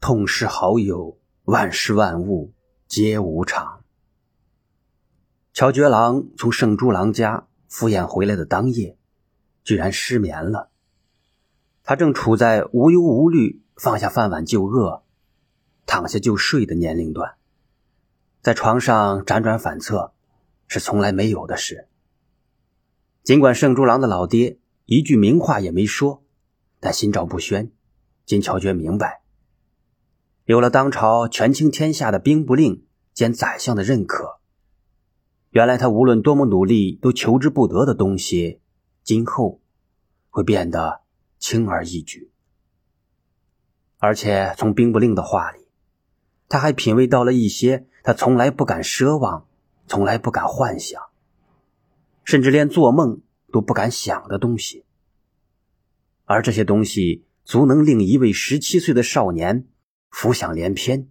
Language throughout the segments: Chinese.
痛失好友，万事万物皆无常。乔觉郎从圣猪郎家赴宴回来的当夜，居然失眠了。他正处在无忧无虑、放下饭碗就饿、躺下就睡的年龄段，在床上辗转反侧是从来没有的事。尽管圣猪郎的老爹一句明话也没说，但心照不宣。金乔觉明白，有了当朝权倾天下的兵部令兼宰相的认可，原来他无论多么努力都求之不得的东西，今后会变得轻而易举。而且从兵部令的话里，他还品味到了一些他从来不敢奢望、从来不敢幻想，甚至连做梦都不敢想的东西。而这些东西。足能令一位十七岁的少年浮想联翩，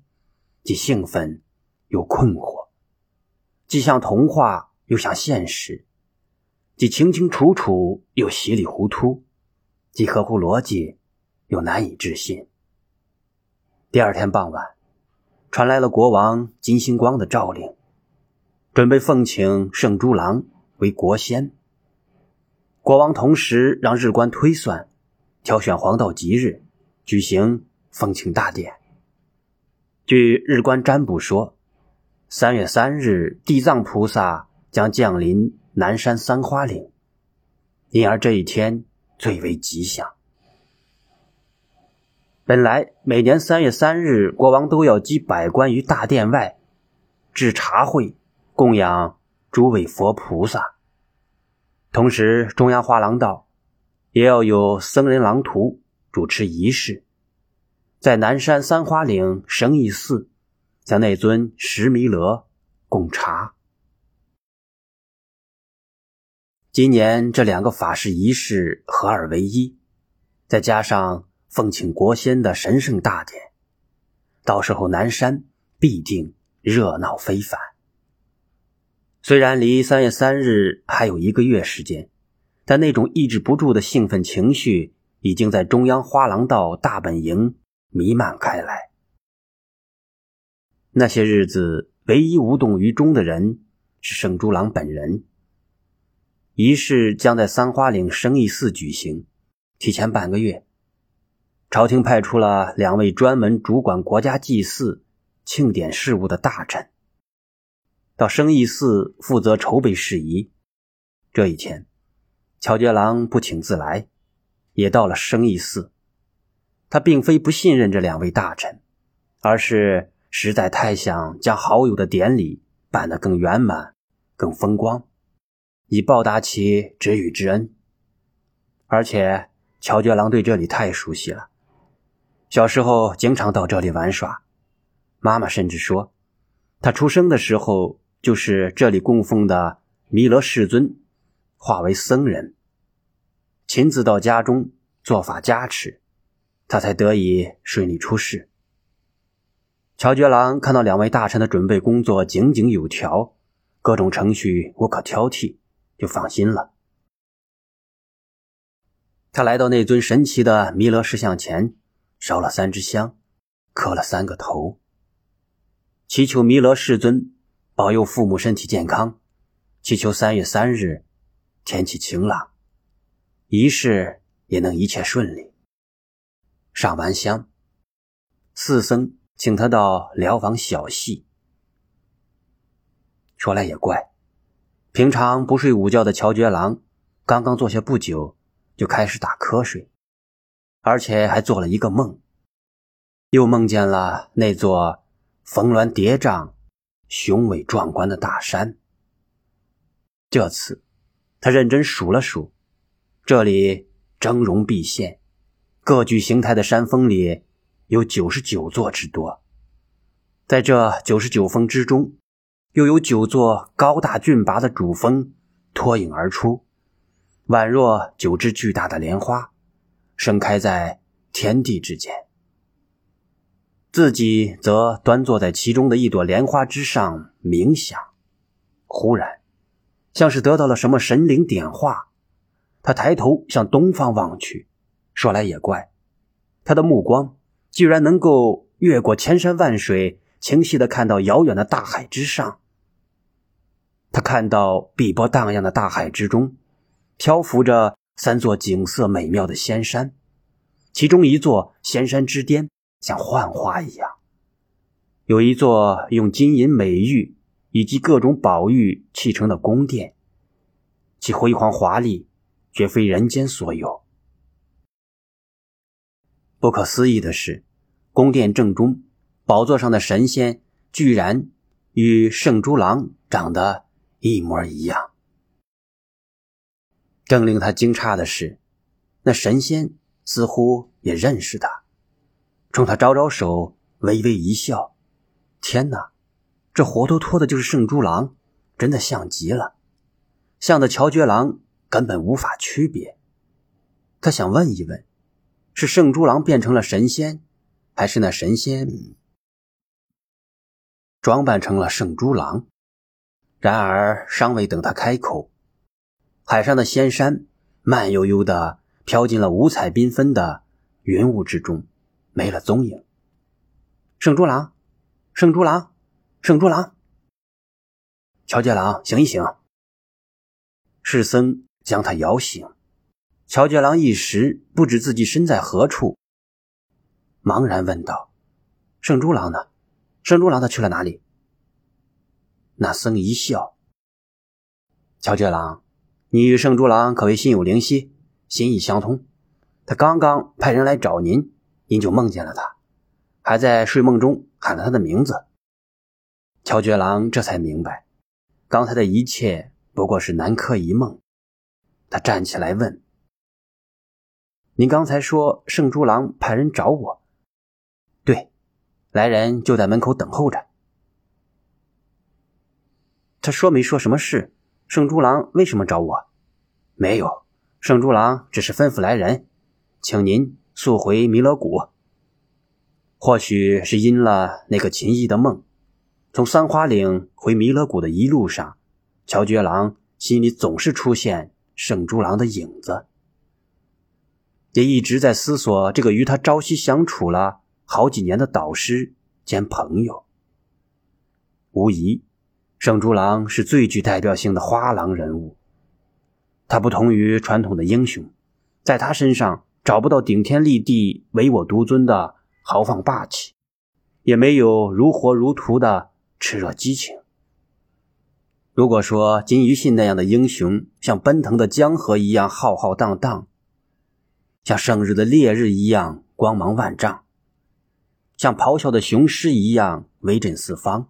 既兴奋又困惑，既像童话又像现实，既清清楚楚又稀里糊涂，既合乎逻辑又难以置信。第二天傍晚，传来了国王金星光的诏令，准备奉请圣珠郎为国仙。国王同时让日官推算。挑选黄道吉日，举行奉请大典。据日官占卜说，三月三日地藏菩萨将降临南山三花岭，因而这一天最为吉祥。本来每年三月三日，国王都要集百官于大殿外，置茶会，供养诸位佛菩萨，同时中央画廊道。也要有僧人郎图主持仪式，在南山三花岭神义寺将那尊石弥勒供茶。今年这两个法事仪式合二为一，再加上奉请国仙的神圣大典，到时候南山必定热闹非凡。虽然离三月三日还有一个月时间。但那种抑制不住的兴奋情绪，已经在中央花廊道大本营弥漫开来。那些日子，唯一无动于衷的人是圣猪郎本人。仪式将在三花岭生义寺举行，提前半个月，朝廷派出了两位专门主管国家祭祀、庆典事务的大臣，到生义寺负责筹备事宜。这一天。乔觉郎不请自来，也到了生义寺。他并非不信任这两位大臣，而是实在太想将好友的典礼办得更圆满、更风光，以报答其知遇之恩。而且乔觉郎对这里太熟悉了，小时候经常到这里玩耍。妈妈甚至说，他出生的时候就是这里供奉的弥勒世尊。化为僧人，亲自到家中做法加持，他才得以顺利出世。乔觉郎看到两位大臣的准备工作井井有条，各种程序无可挑剔，就放心了。他来到那尊神奇的弥勒石像前，烧了三支香，磕了三个头，祈求弥勒世尊保佑父母身体健康，祈求三月三日。天气晴朗，仪式也能一切顺利。上完香，四僧请他到疗房小憩。说来也怪，平常不睡午觉的乔觉郎，刚刚坐下不久，就开始打瞌睡，而且还做了一个梦，又梦见了那座峰峦叠嶂、雄伟壮观的大山。这次。他认真数了数，这里峥嵘毕现，各具形态的山峰里有九十九座之多。在这九十九峰之中，又有九座高大峻拔的主峰脱颖而出，宛若九只巨大的莲花，盛开在天地之间。自己则端坐在其中的一朵莲花之上冥想。忽然。像是得到了什么神灵点化，他抬头向东方望去。说来也怪，他的目光居然能够越过千山万水，清晰的看到遥远的大海之上。他看到碧波荡漾的大海之中，漂浮着三座景色美妙的仙山，其中一座仙山之巅像幻花一样，有一座用金银美玉以及各种宝玉砌成的宫殿，其辉煌华丽，绝非人间所有。不可思议的是，宫殿正中，宝座上的神仙居然与圣猪郎长得一模一样。更令他惊诧的是，那神仙似乎也认识他，冲他招招手，微微一笑。天哪，这活脱脱的就是圣猪郎，真的像极了，像的乔觉郎根本无法区别。他想问一问。是圣猪郎变成了神仙，还是那神仙装扮成了圣猪郎？然而尚未等他开口，海上的仙山慢悠悠的飘进了五彩缤纷的云雾之中，没了踪影。圣猪郎，圣猪郎，圣猪郎！乔杰郎，醒一醒！世僧将他摇醒。乔觉郎一时不知自己身在何处，茫然问道：“圣猪郎呢？圣猪郎他去了哪里？”那僧一笑：“乔觉郎，你与圣猪郎可谓心有灵犀，心意相通。他刚刚派人来找您，您就梦见了他，还在睡梦中喊了他的名字。”乔觉郎这才明白，刚才的一切不过是南柯一梦。他站起来问。您刚才说圣珠郎派人找我，对，来人就在门口等候着。他说没说什么事？圣珠郎为什么找我？没有，圣珠郎只是吩咐来人，请您速回弥勒谷。或许是因了那个秦异的梦，从三花岭回弥勒谷的一路上，乔觉郎心里总是出现圣珠郎的影子。也一直在思索这个与他朝夕相处了好几年的导师兼朋友。无疑，圣猪郎是最具代表性的花郎人物。他不同于传统的英雄，在他身上找不到顶天立地、唯我独尊的豪放霸气，也没有如火如荼的炽热激情。如果说金鱼信那样的英雄像奔腾的江河一样浩浩荡荡，像生日的烈日一样光芒万丈，像咆哮的雄狮一样威震四方。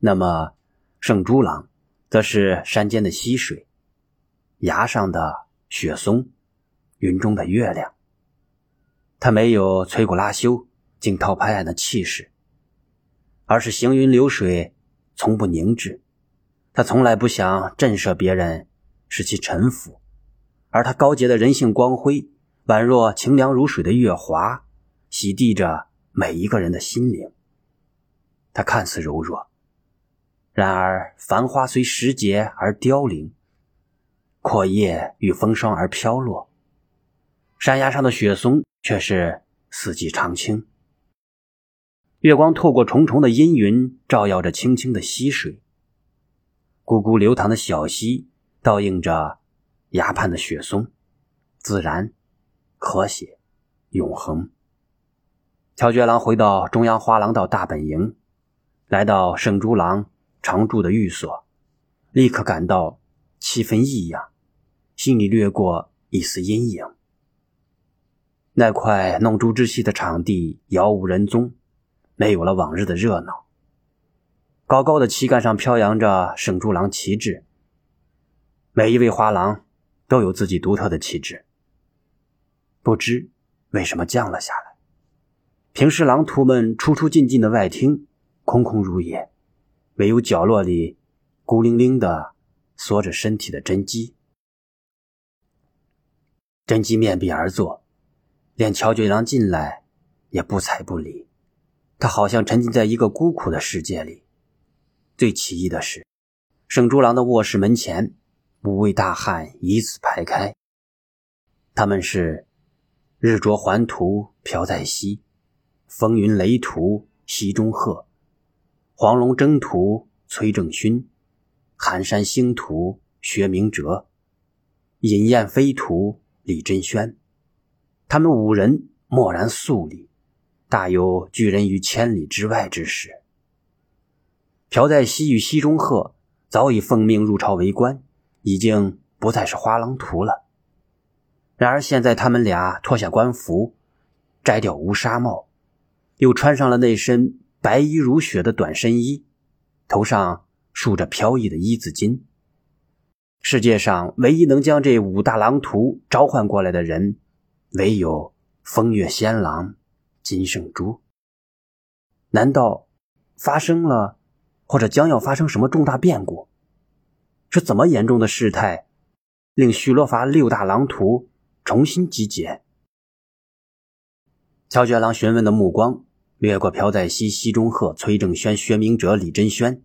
那么，圣猪郎则是山间的溪水，崖上的雪松，云中的月亮。他没有摧枯拉朽、惊涛拍岸的气势，而是行云流水，从不凝滞。他从来不想震慑别人，使其臣服。而他高洁的人性光辉，宛若清凉如水的月华，洗涤着每一个人的心灵。他看似柔弱，然而繁花虽时节而凋零，阔叶遇风霜而飘落，山崖上的雪松却是四季常青。月光透过重重的阴云，照耀着清清的溪水，汩汩流淌的小溪倒映着。崖畔的雪松，自然、和谐、永恒。乔觉郎回到中央花廊道大本营，来到圣珠郎常住的寓所，立刻感到气氛异样，心里掠过一丝阴影。那块弄珠之戏的场地杳无人踪，没有了往日的热闹。高高的旗杆上飘扬着圣珠郎旗帜，每一位花郎。都有自己独特的气质。不知为什么降了下来。平时狼徒们出出进进的外厅空空如也，唯有角落里孤零零的缩着身体的真姬。真姬面壁而坐，连乔九郎进来也不睬不理。他好像沉浸在一个孤苦的世界里。最奇异的是，圣猪郎的卧室门前。五位大汉以此排开，他们是日着还图飘在西，风云雷图西中鹤，黄龙征途崔正勋，寒山星图薛明哲，饮宴飞图李真轩。他们五人默然肃立，大有拒人于千里之外之势。朴在西与西中鹤早已奉命入朝为官，已经不再是花郎图了。然而现在，他们俩脱下官服，摘掉乌纱帽，又穿上了那身白衣如雪的短身衣，头上竖着飘逸的一字巾。世界上唯一能将这五大郎图召唤过来的人，唯有风月仙郎金圣珠。难道发生了，或者将要发生什么重大变故？是怎么严重的事态，令许罗伐六大郎图？重新集结。乔觉郎询问的目光掠过朴在熙、西中鹤、崔正轩、薛明哲、李真轩，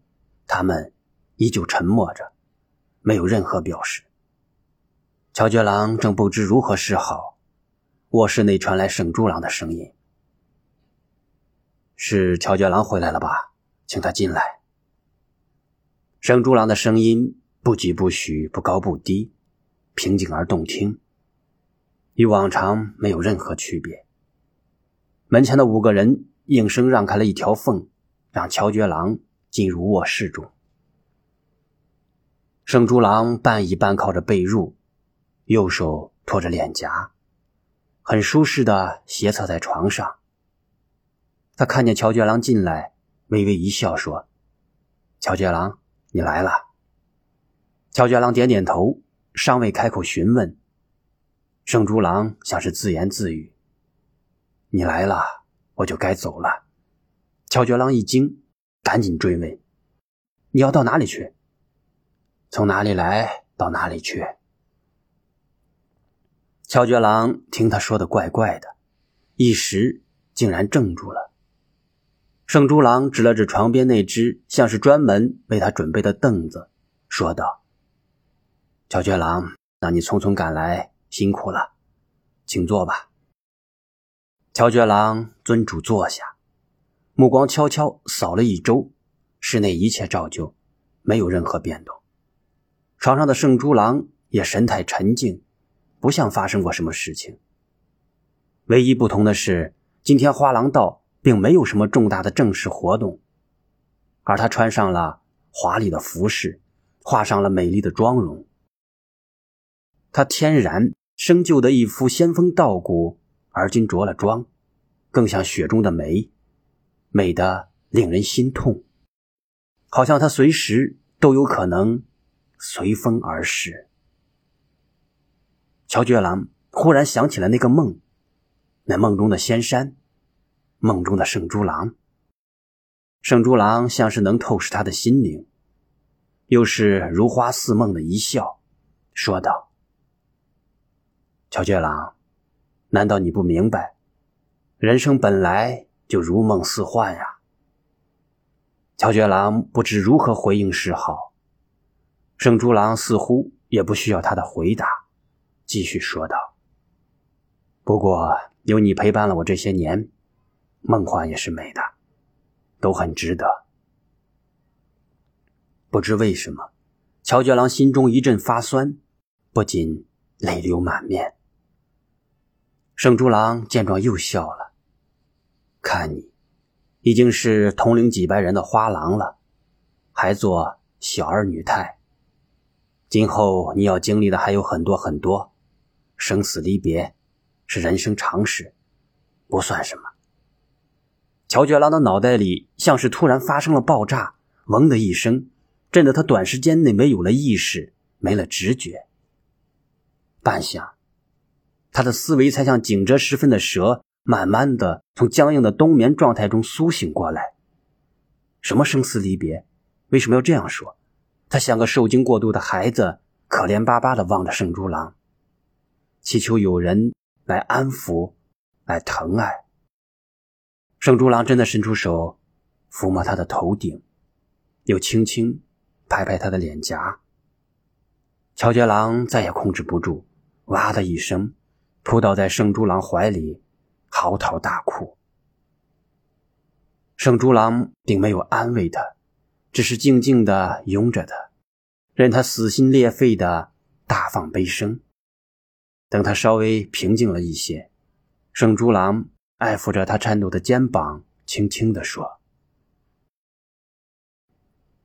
他们依旧沉默着，没有任何表示。乔觉郎正不知如何是好，卧室内传来沈珠郎的声音：“是乔觉郎回来了吧？请他进来。”沈珠郎的声音不疾不徐，不高不低，平静而动听。与往常没有任何区别。门前的五个人应声让开了一条缝，让乔觉郎进入卧室中。圣珠郎半倚半靠着被褥，右手托着脸颊，很舒适的斜侧在床上。他看见乔觉郎进来，微微一笑，说：“乔觉郎，你来了。”乔觉郎点点头，尚未开口询问。圣珠郎像是自言自语：“你来了，我就该走了。”乔觉郎一惊，赶紧追问：“你要到哪里去？从哪里来到哪里去？”乔觉郎听他说的怪怪的，一时竟然怔住了。圣珠郎指了指床边那只像是专门为他准备的凳子，说道：“乔觉郎，让你匆匆赶来。”辛苦了，请坐吧。乔觉郎尊主坐下，目光悄悄扫了一周，室内一切照旧，没有任何变动。床上的圣珠郎也神态沉静，不像发生过什么事情。唯一不同的是，今天花郎道并没有什么重大的正式活动，而他穿上了华丽的服饰，画上了美丽的妆容。他天然生就的一副仙风道骨，而今着了妆，更像雪中的梅，美得令人心痛，好像他随时都有可能随风而逝。乔觉郎忽然想起了那个梦，那梦中的仙山，梦中的圣珠郎。圣珠郎像是能透视他的心灵，又是如花似梦的一笑，说道。乔觉郎，难道你不明白，人生本来就如梦似幻呀？乔觉郎不知如何回应是好。圣珠郎似乎也不需要他的回答，继续说道：“不过有你陪伴了我这些年，梦幻也是美的，都很值得。”不知为什么，乔觉郎心中一阵发酸，不禁泪流满面。圣珠郎见状又笑了，看你已经是统领几百人的花郎了，还做小儿女态。今后你要经历的还有很多很多，生死离别是人生常事，不算什么。乔觉郎的脑袋里像是突然发生了爆炸，嗡的一声，震得他短时间内没有了意识，没了直觉。半晌。他的思维才像警蛰时分的蛇，慢慢的从僵硬的冬眠状态中苏醒过来。什么生死离别？为什么要这样说？他像个受惊过度的孩子，可怜巴巴的望着圣珠郎，祈求有人来安抚，来疼爱。圣珠郎真的伸出手，抚摸他的头顶，又轻轻拍拍他的脸颊。乔杰郎再也控制不住，哇的一声。扑倒在圣珠郎怀里，嚎啕大哭。圣猪郎并没有安慰他，只是静静的拥着他，任他撕心裂肺的大放悲声。等他稍微平静了一些，圣猪郎爱抚着他颤抖的肩膀，轻轻地说：“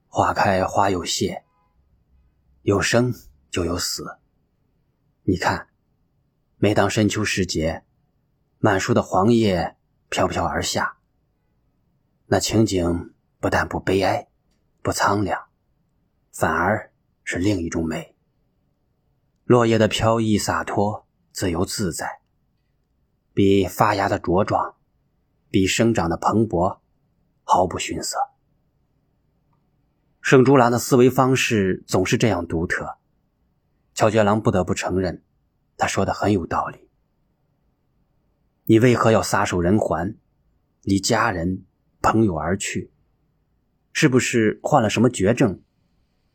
花开花又谢，有生就有死。你看，每当深秋时节，满树的黄叶飘飘而下，那情景不但不悲哀，不苍凉，反而是另一种美。”落叶的飘逸洒脱、自由自在，比发芽的茁壮，比生长的蓬勃，毫不逊色。圣竹郎的思维方式总是这样独特，乔觉郎不得不承认，他说的很有道理。你为何要撒手人寰，离家人、朋友而去？是不是患了什么绝症？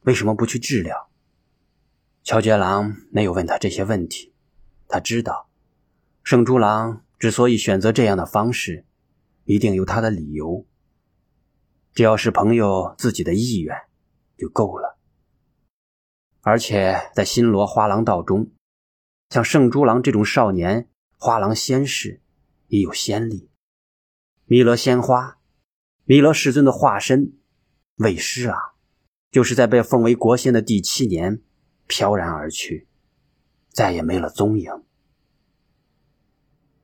为什么不去治疗？乔杰郎没有问他这些问题，他知道，圣猪郎之所以选择这样的方式，一定有他的理由。只要是朋友自己的意愿，就够了。而且在新罗花廊道中，像圣猪郎这种少年花郎仙士，已有先例。弥勒仙花，弥勒世尊的化身，为师啊，就是在被奉为国仙的第七年。飘然而去，再也没了踪影。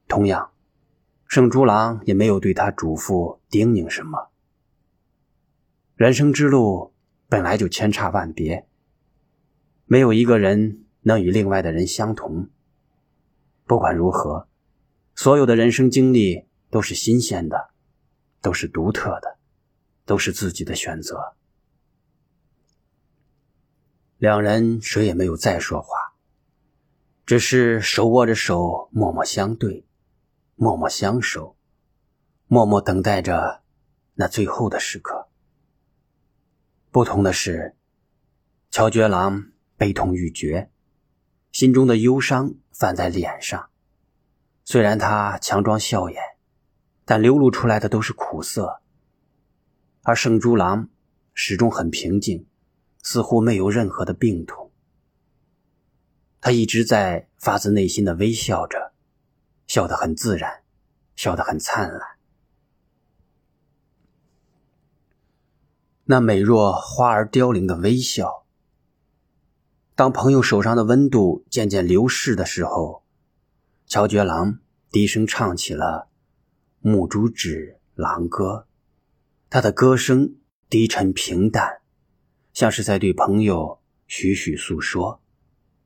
同样，圣猪郎也没有对他嘱咐叮咛什么。人生之路本来就千差万别，没有一个人能与另外的人相同。不管如何，所有的人生经历都是新鲜的，都是独特的，都是自己的选择。两人谁也没有再说话，只是手握着手，默默相对，默默相守，默默等待着那最后的时刻。不同的是，乔觉郎悲痛欲绝，心中的忧伤泛在脸上。虽然他强装笑颜，但流露出来的都是苦涩。而圣猪郎始终很平静。似乎没有任何的病痛，他一直在发自内心的微笑着，笑得很自然，笑得很灿烂。那美若花儿凋零的微笑。当朋友手上的温度渐渐流逝的时候，乔觉郎低声唱起了《木竹指狼歌》，他的歌声低沉平淡。像是在对朋友徐徐诉说，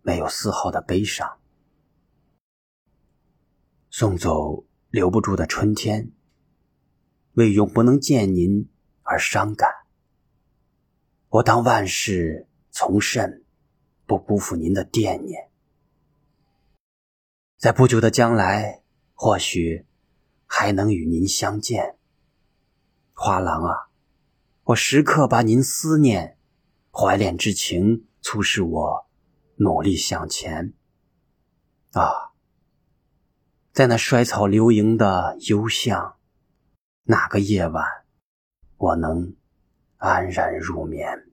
没有丝毫的悲伤。送走留不住的春天，为永不能见您而伤感。我当万事从甚，不辜负您的惦念。在不久的将来，或许还能与您相见。花郎啊，我时刻把您思念。怀恋之情促使我努力向前。啊，在那衰草流萤的幽巷，哪个夜晚我能安然入眠？